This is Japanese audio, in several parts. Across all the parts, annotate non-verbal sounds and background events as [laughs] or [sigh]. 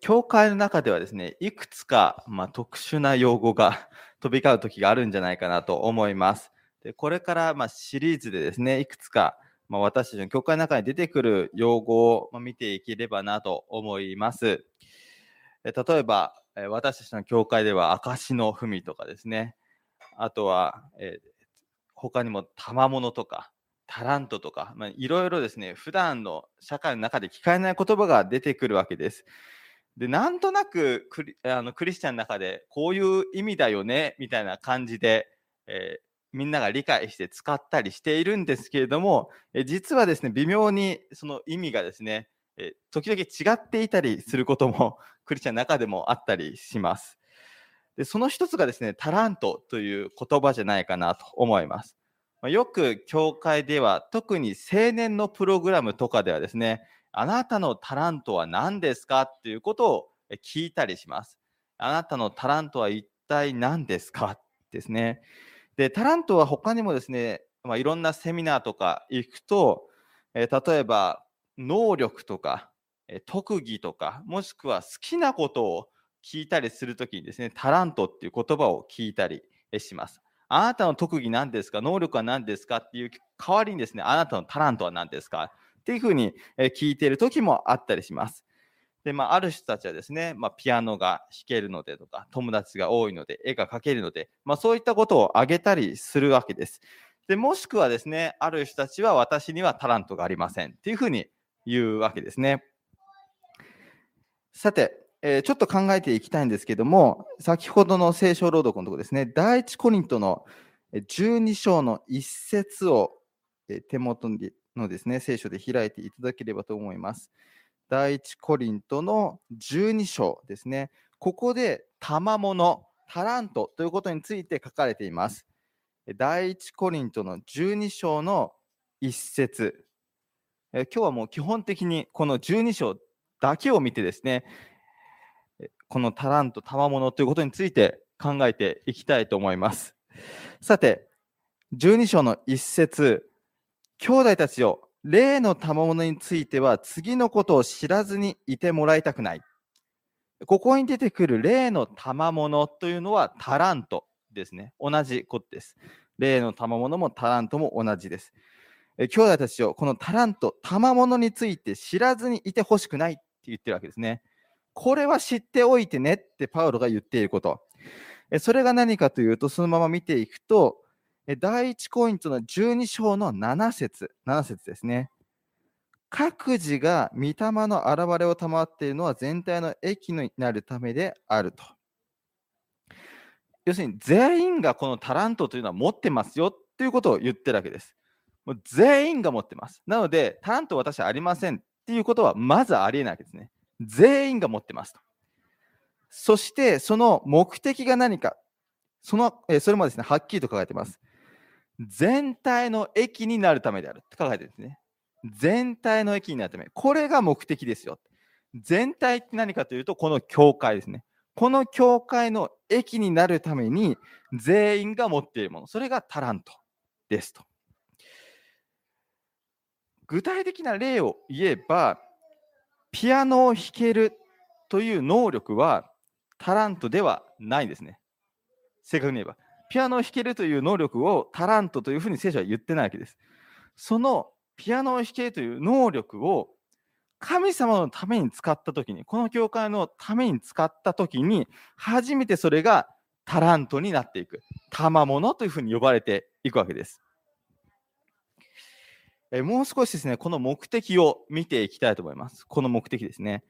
教会の中ではですね、いくつか、まあ、特殊な用語が [laughs] 飛び交う時があるんじゃないかなと思います。でこれからまシリーズでですね、いくつか、まあ、私たちの教会の中に出てくる用語を見ていければなと思います。例えば、私たちの教会では証の文とかですね、あとは、え他にも賜物とか、タラントとか、まあ、いろいろですね、普段の社会の中で聞かれない言葉が出てくるわけです。で、なんとなくクリあのクリスチャンの中でこういう意味だよね、みたいな感じで、えー、みんなが理解して使ったりしているんですけれども、え実はですね、微妙にその意味がですね、え時々違っていたりすることも [laughs] クリスチャンの中でもあったりします。でその一つがですね、タラントという言葉じゃないかなと思います。まよく教会では特に青年のプログラムとかではですね、あなたのタラントは何ですか？っていうことを聞いたりします。あなたのタラントは一体何ですか？ですね。で、タラントは他にもですね、まあ、いろんなセミナーとか行くと、え例えば能力とか、え特技とか、もしくは好きなことを聞いたりするときにですね、タラントっていう言葉を聞いたりします。あなたの特技何ですか能力は何ですか？っていう代わりにですね、あなたのタラントは何ですか？っていうふうに聞いている時もあったりします。で、まあ、ある人たちはですね、まあ、ピアノが弾けるのでとか、友達が多いので、絵が描けるので、まあ、そういったことを挙げたりするわけです。で、もしくはですね、ある人たちは私にはタラントがありませんっていうふうに言うわけですね。さて、えー、ちょっと考えていきたいんですけども、先ほどの聖書朗読のところですね、第一コリントの12章の一節を手元にのですね、聖書で開いていただければと思います。第一コリントの12章ですね。ここで賜物、タラントということについて書かれています。第一コリントの12章の一節。今日はもう基本的にこの12章だけを見てですね、このタラント、賜物ということについて考えていきたいと思います。さて、12章の一節、兄弟たちよ、例の賜物については次のことを知らずにいてもらいたくない。ここに出てくる例の賜物というのはタラントですね。同じことです。例の賜物もタラントも同じです。兄弟たちをこのタラント、賜物について知らずにいてほしくないって言ってるわけですね。これは知っておいてねってパウロが言っていること。それが何かというと、そのまま見ていくと、第一コイントの12章の7節7節ですね。各自が御霊の現れを賜っているのは全体の益になるためであると。要するに全員がこのタラントというのは持ってますよっていうことを言ってるわけです。もう全員が持ってます。なので、タラント私はありませんっていうことはまずありえないわけですね。全員が持ってますと。そして、その目的が何か。そのえそれもですね、はっきりと書かれています。全体の益になるためであるって書かれてるんですね。全体の益になるため。これが目的ですよ。全体って何かというと、この教会ですね。この教会の益になるために全員が持っているもの。それがタラントですと。具体的な例を言えば、ピアノを弾けるという能力はタラントではないんですね。正確に言えば。ピアノを弾けるという能力をタラントというふうに聖書は言ってないわけです。そのピアノを弾けるという能力を神様のために使ったときに、この教会のために使ったときに、初めてそれがタラントになっていく。賜物というふうに呼ばれていくわけです。えもう少しですね、この目的を見ていきたいと思います。この目的ですね。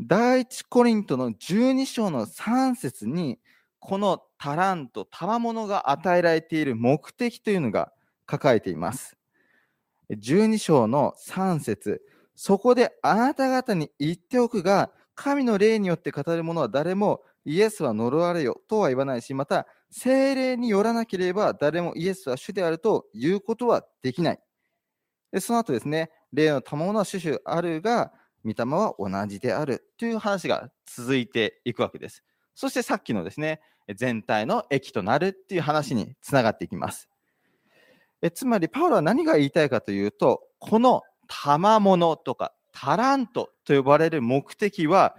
第一コリントの12章の3節に、このタラント、賜物が与えられている目的というのが書かれています。12章の3節そこであなた方に言っておくが、神の霊によって語る者は誰もイエスは呪われよとは言わないし、また精霊によらなければ誰もイエスは主であるということはできない。でその後ですね、霊の賜物は主々あるが、御霊は同じであるという話が続いていくわけです。そしてさっきのですね、全体の益となるっていう話につながっていきます。えつまり、パウロは何が言いたいかというと、この賜物とかタラントと呼ばれる目的は、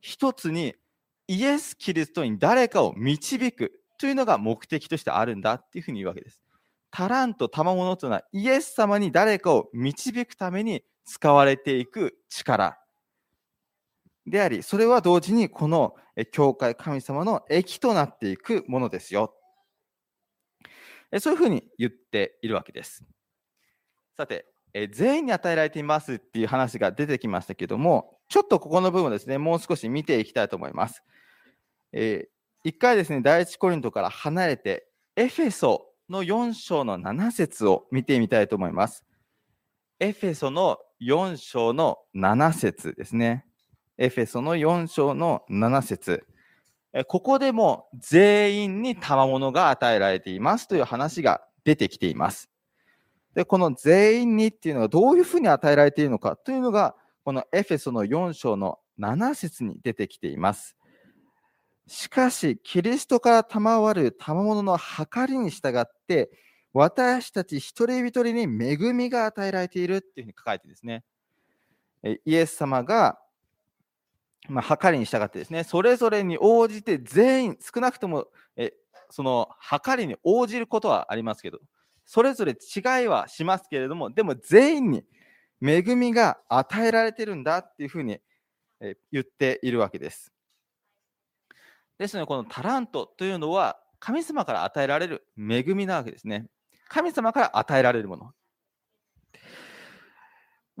一つにイエス・キリストに誰かを導くというのが目的としてあるんだっていうふうに言うわけです。タラント、賜物というのはイエス様に誰かを導くために使われていく力であり、それは同時にこの教会、神様の益となっていくものですよ。そういうふうに言っているわけです。さて、全員に与えられていますっていう話が出てきましたけども、ちょっとここの部分をですね、もう少し見ていきたいと思います。えー、一回ですね、第一コリントから離れて、エフェソの4章の7節を見てみたいと思います。エフェソの4章の7節ですね。エフェソの4章の7節ここでも全員に賜物が与えられていますという話が出てきています。で、この全員にっていうのがどういうふうに与えられているのかというのが、このエフェソの4章の7節に出てきています。しかし、キリストから賜る賜物の計りに従って、私たち一人一人に恵みが与えられているっていうふうに書かれてですね。イエス様が、まあ、計りに従ってですね、それぞれに応じて全員、少なくとも、えその計りに応じることはありますけど、それぞれ違いはしますけれども、でも全員に恵みが与えられてるんだっていうふうに言っているわけです。ですので、このタラントというのは、神様から与えられる恵みなわけですね。神様から与えられるもの。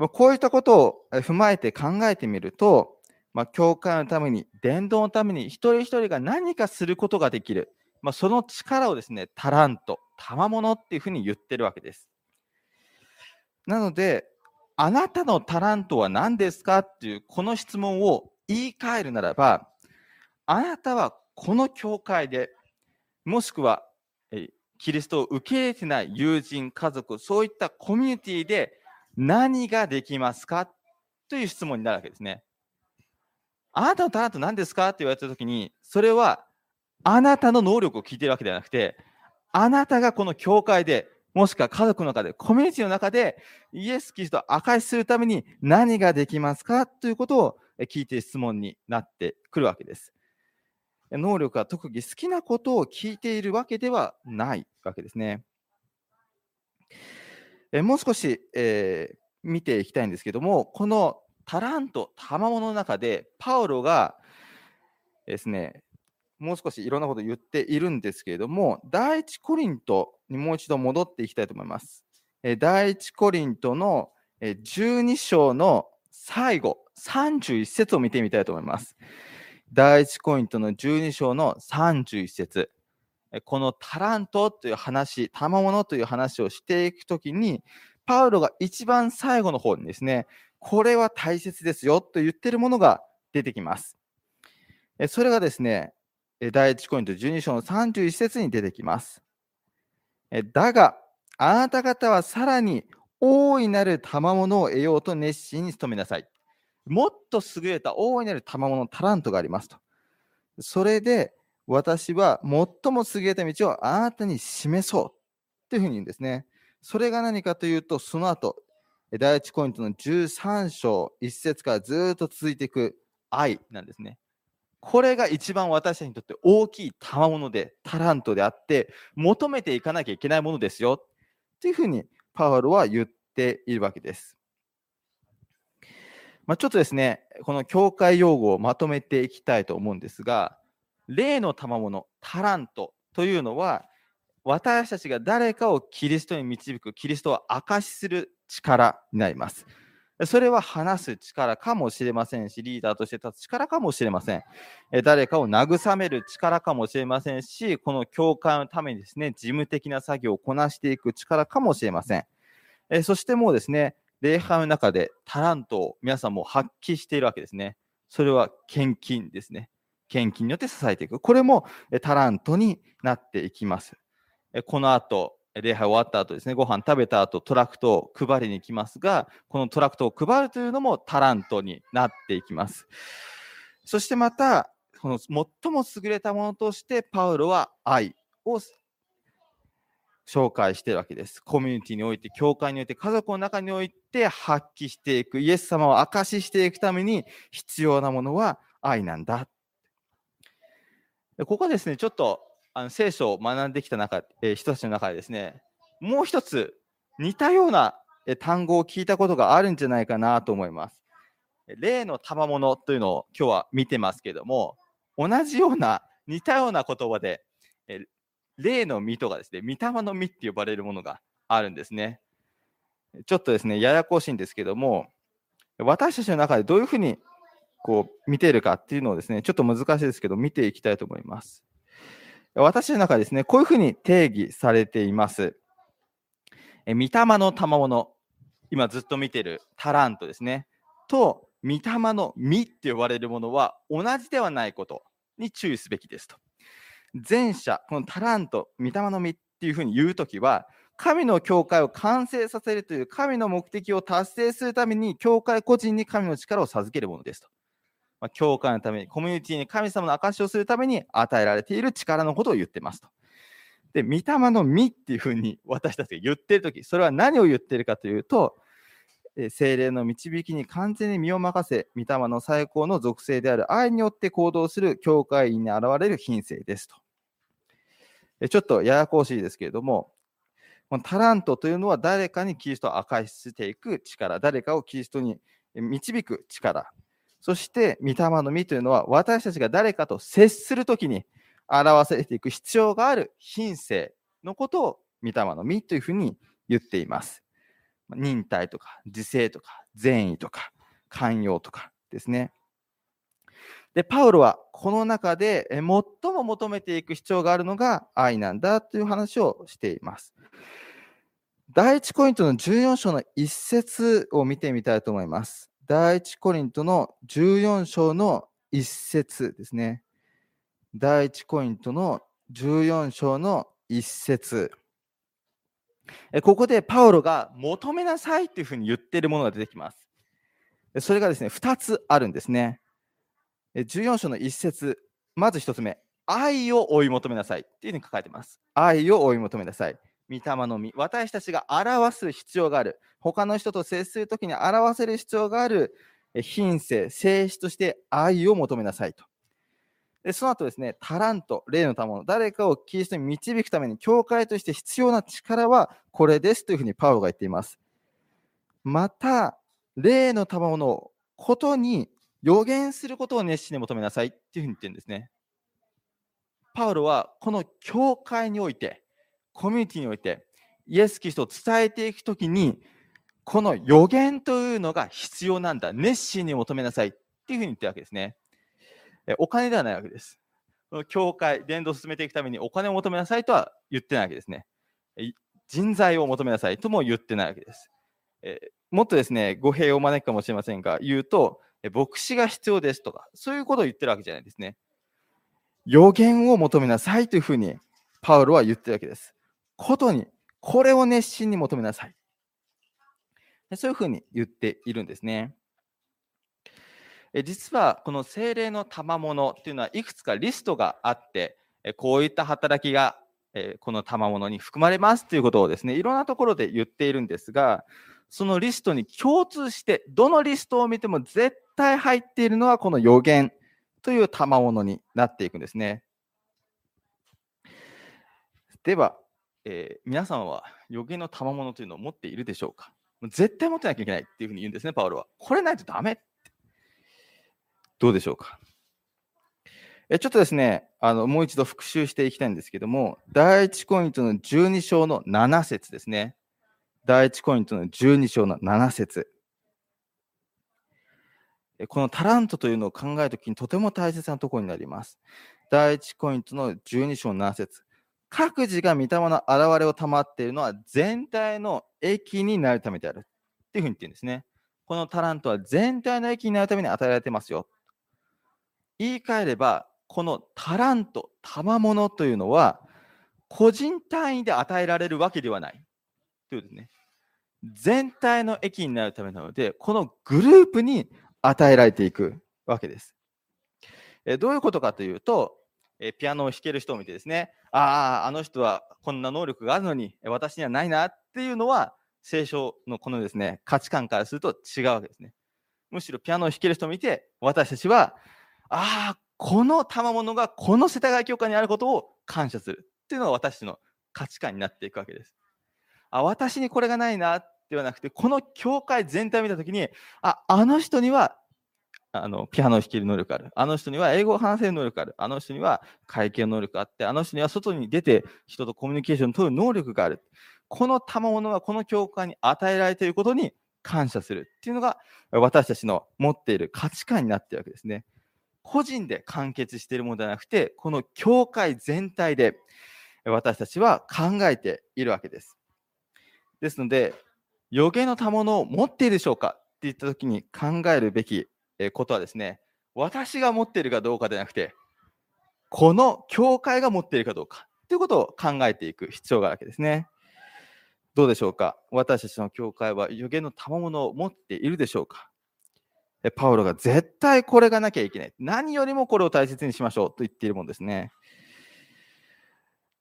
こういったことを踏まえて考えてみると、まあ、教会のために、伝道のために、一人一人が何かすることができる、まあ、その力をですね、タラント、賜物っていうふうに言ってるわけです。なので、あなたのタラントは何ですかっていうこの質問を言い換えるならば、あなたはこの教会で、もしくはキリストを受け入れてない友人、家族、そういったコミュニティで何ができますかという質問になるわけですね。あなたのタラント何ですかって言われたときに、それはあなたの能力を聞いてるわけではなくて、あなたがこの教会で、もしくは家族の中で、コミュニティの中で、イエス・キリストを証しするために何ができますかということを聞いて質問になってくるわけです。能力は特技、好きなことを聞いているわけではないわけですね。えもう少し、えー、見ていきたいんですけども、このタラント、賜物の中で、パウロがですね、もう少しいろんなことを言っているんですけれども、第一コリントにもう一度戻っていきたいと思います。第一コリントの12章の最後、31節を見てみたいと思います。第一コリントの12章の31節このタラントという話、賜物という話をしていくときに、パウロが一番最後の方にですね、これは大切ですよと言ってるものが出てきます。それがですね、第1コイント12章の31節に出てきます。だが、あなた方はさらに大いなる賜物を得ようと熱心に努めなさい。もっと優れた大いなる賜物、タラントがありますと。それで、私は最も優れた道をあなたに示そうというふうに言うんですね。それが何かというと、その後、第1コイントの13章、1節からずっと続いていく愛なんですね。これが一番私たちにとって大きい賜物で、タラントであって、求めていかなきゃいけないものですよ。というふうにパウロは言っているわけです。まあ、ちょっとですね、この教会用語をまとめていきたいと思うんですが、例の賜物、タラントというのは、私たちが誰かをキリストに導く、キリストを証しする力になります。それは話す力かもしれませんし、リーダーとして立つ力かもしれません。誰かを慰める力かもしれませんし、この教会のためにですね、事務的な作業をこなしていく力かもしれません。そしてもうですね、礼拝の中でタラントを皆さんも発揮しているわけですね。それは献金ですね。献金によって支えていく。これもタラントになっていきます。この後、礼拝終わった後ですね、ご飯食べた後、トラクトを配りに行きますが、このトラクトを配るというのもタラントになっていきます。そしてまた、この最も優れたものとして、パウロは愛を紹介しているわけです。コミュニティにおいて、教会において、家族の中において発揮していく、イエス様を証ししていくために必要なものは愛なんだ。ここですね、ちょっとあの聖書を学んできた中、えー、人たちの中でですね、もう一つ似たような単語を聞いたことがあるんじゃないかなと思います。例の賜物というのを今日は見てますけども、同じような似たような言葉で、例の実とかですね、御霊の実って呼ばれるものがあるんですね。ちょっとですね、ややこしいんですけども、私たちの中でどういうふうにこう見ているかっていうのをですね、ちょっと難しいですけど、見ていきたいと思います。私の中ですね、こういうふうに定義されています。え御霊の賜物、今ずっと見てるタラントですね、と、御霊の実って呼ばれるものは同じではないことに注意すべきですと。前者、このタラント、御霊の実っていうふうに言うときは、神の教会を完成させるという神の目的を達成するために、教会個人に神の力を授けるものですと。まあ、教会のために、コミュニティに神様の証しをするために与えられている力のことを言ってますと。で、御霊の実っていうふうに私たちが言ってるとき、それは何を言ってるかというと、精霊の導きに完全に身を任せ、御霊の最高の属性である愛によって行動する教会員に現れる品性ですと。ちょっとややこしいですけれども、このタラントというのは誰かにキリストを明かしていく力、誰かをキリストに導く力。そして、御霊の実というのは私たちが誰かと接するときに表せていく必要がある品性のことを御霊の実というふうに言っています。忍耐とか自制とか善意とか寛容とかですね。で、パウロはこの中で最も求めていく必要があるのが愛なんだという話をしています。第一コリントの14章の一節を見てみたいと思います。第一コリントの14章の一節ですね。第一コリントの14章の一節。ここでパウロが求めなさいというふうに言っているものが出てきます。それがですね、2つあるんですね。14章の1節まず1つ目、愛を追い求めなさいっていうふうに書かれています。愛を追い求めなさい。御霊の実、私たちが表す必要がある。他の人と接するときに表せる必要がある品性、性質として愛を求めなさいと。でその後ですね、タラント、霊の賜物、誰かをキリストに導くために、教会として必要な力はこれですというふうにパウロが言っています。また、霊の賜物をことに予言することを熱心に求めなさいっていうふうに言ってるんですね。パウロはこの教会において、コミュニティにおいて、イエス・キリストを伝えていくときに、この予言というのが必要なんだ。熱心に求めなさいっていうふうに言ってるわけですね。お金ではないわけです。教会、伝道を進めていくためにお金を求めなさいとは言ってないわけですね。人材を求めなさいとも言ってないわけです。えもっとですね、語弊を招くかもしれませんが、言うと、牧師が必要ですとか、そういうことを言ってるわけじゃないですね。予言を求めなさいというふうに、パウロは言ってるわけです。ことに、これを熱心に求めなさい。そういうふうに言っているんですね。実はこの精霊の賜物っていうのはいくつかリストがあって、こういった働きがこの賜物に含まれますということをですね、いろんなところで言っているんですが、そのリストに共通して、どのリストを見ても絶対入っているのはこの予言という賜物になっていくんですね。では、えー、皆さんは予言の賜物というのを持っているでしょうか？絶対持ってなきゃいけないっていうふうに言うんですね、パウロは。これないとダメってどうでしょうか？えちょっとですね、あのもう一度復習していきたいんですけども、第1コイントの12章の7節ですね。第1コイントの12章の7節このタラントというのを考えるときにとても大切なところになります。第1コイントの12章の7節各自が御霊の現れを賜っているのは全体の益になるためである。っていうふうに言ってるんですね。このタラントは全体の益になるために与えられてますよ。言い換えれば、このタラント、賜物というのは、個人単位で与えられるわけではない。ということですね。全体の益になるためなので、このグループに与えられていくわけです。えどういうことかというと、えピアノを弾ける人を見てですね、ああ、あの人はこんな能力があるのに、私にはないなっていうのは、聖書のこのですね、価値観からすると違うわけですね。むしろピアノを弾ける人を見て、私たちはああ、この賜物がこの世田谷教会にあることを感謝するっていうのが私の価値観になっていくわけです。あ、私にこれがないなではなくて、この教会全体を見たときに、あ、あの人にはあのピアノを弾ける能力がある。あの人には英語を話せる能力ある。あの人には会計能力があって、あの人には外に出て人とコミュニケーションを取る能力がある。この賜物がこの教会に与えられていることに感謝するっていうのが私たちの持っている価値観になっているわけですね。個人で完結しているものではなくて、この教会全体で私たちは考えているわけです。ですので、予言の賜物を持っているでしょうかって言ったときに考えるべきことはですね、私が持っているかどうかではなくて、この教会が持っているかどうかということを考えていく必要があるわけですね。どうでしょうか？私たちの教会は予言の賜物を持っているでしょうか？パウロが絶対これがなきゃいけない。何よりもこれを大切にしましょうと言っているものですね。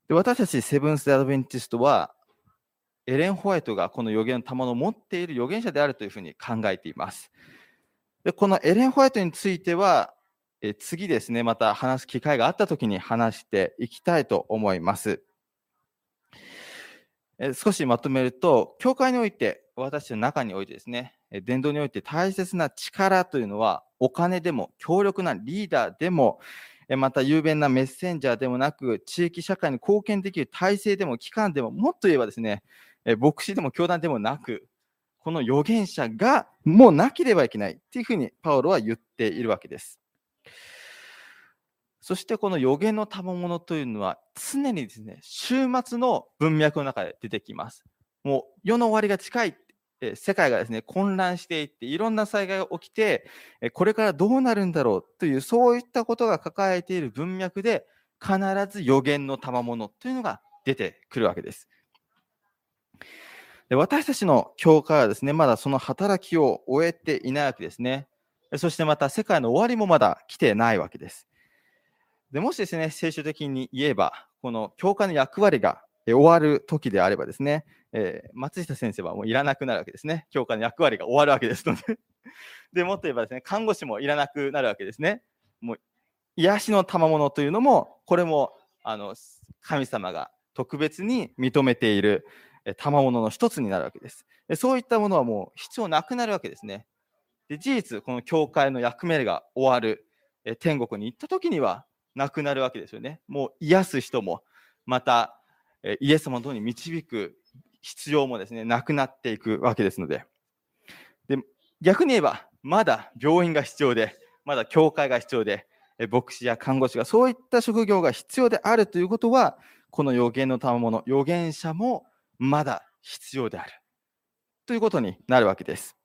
で私たちセブンス・アドベンティストは、エレン・ホワイトがこの予言の賜物を持っている預言者であるというふうに考えています。でこのエレン・ホワイトについては、え次ですね、また話す機会があったときに話していきたいと思います。え少しまとめると、教会において、私の中においてですね、伝道において大切な力というのは、お金でも、強力なリーダーでも、また雄弁なメッセンジャーでもなく、地域社会に貢献できる体制でも、機関でも、もっと言えばですね、牧師でも教団でもなく、この預言者がもうなければいけないっていうふうにパウロは言っているわけです。そしてこの予言の賜物というのは常にですね、終末の文脈の中で出てきます。もう世の終わりが近い。世界がですね、混乱していって、いろんな災害が起きて、これからどうなるんだろうという、そういったことが抱えている文脈で、必ず予言の賜物というのが出てくるわけです。で私たちの教会はですね、まだその働きを終えていないわけですね。そしてまた世界の終わりもまだ来てないわけです。でもしですね、聖書的に言えば、この教会の役割が終わる時であればですね、えー、松下先生はもういらなくなるわけですね。教会の役割が終わるわけですので [laughs] で、もっと言えばですね、看護師もいらなくなるわけですね。もう癒しの賜物というのも、これもあの神様が特別に認めている賜物の一つになるわけです。でそういったものはもう必要なくなるわけですね。で事実、この教会の役目が終わる、え天国に行った時には、なくなるわけですよね。もう癒す人も、また、えイエス様のとに導く必要もですね、なくなっていくわけですので。で逆に言えば、まだ病院が必要で、まだ教会が必要で、牧師や看護師がそういった職業が必要であるということは、この予言の賜物、預言者もまだ必要である。ということになるわけです。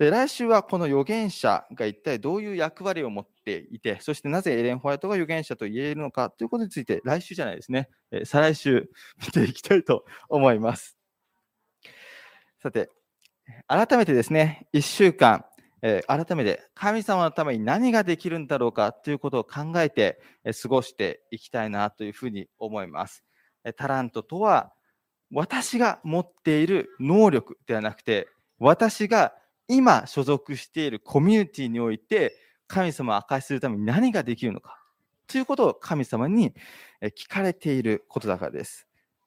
で来週はこの預言者が一体どういう役割を持っていて、そしてなぜエレン・ホワイトが預言者と言えるのかということについて、来週じゃないですね、え再来週 [laughs] 見ていきたいと思います。さて、改めてですね、1週間、え、改めて神様のために何ができるんだろうかということを考えて、え、過ごしていきたいなというふうに思います。え、タラントとは、私が持っている能力ではなくて、私が今所属しているコミュニティにおいて神様を明かしするために何ができるのかということを神様に聞かれていることだからです。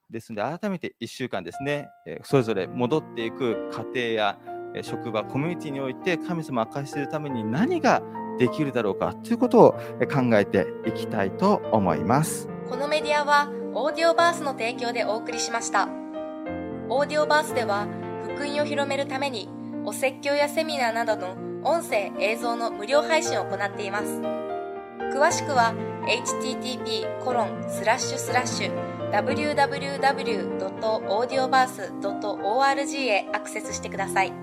ですので改めて1週間ですね、それぞれ戻っていく家庭や職場、コミュニティにおいて神様を明かしするために何ができるだろうかということを考えていきたいと思います。このメディアはオーディオバースの提供でお送りしました。オーディオバースでは福音を広めるためにお説教やセミナーなどの音声映像の無料配信を行っています詳しくは http コロンスラッシュスラッシュ www.audioverse.org へアクセスしてください。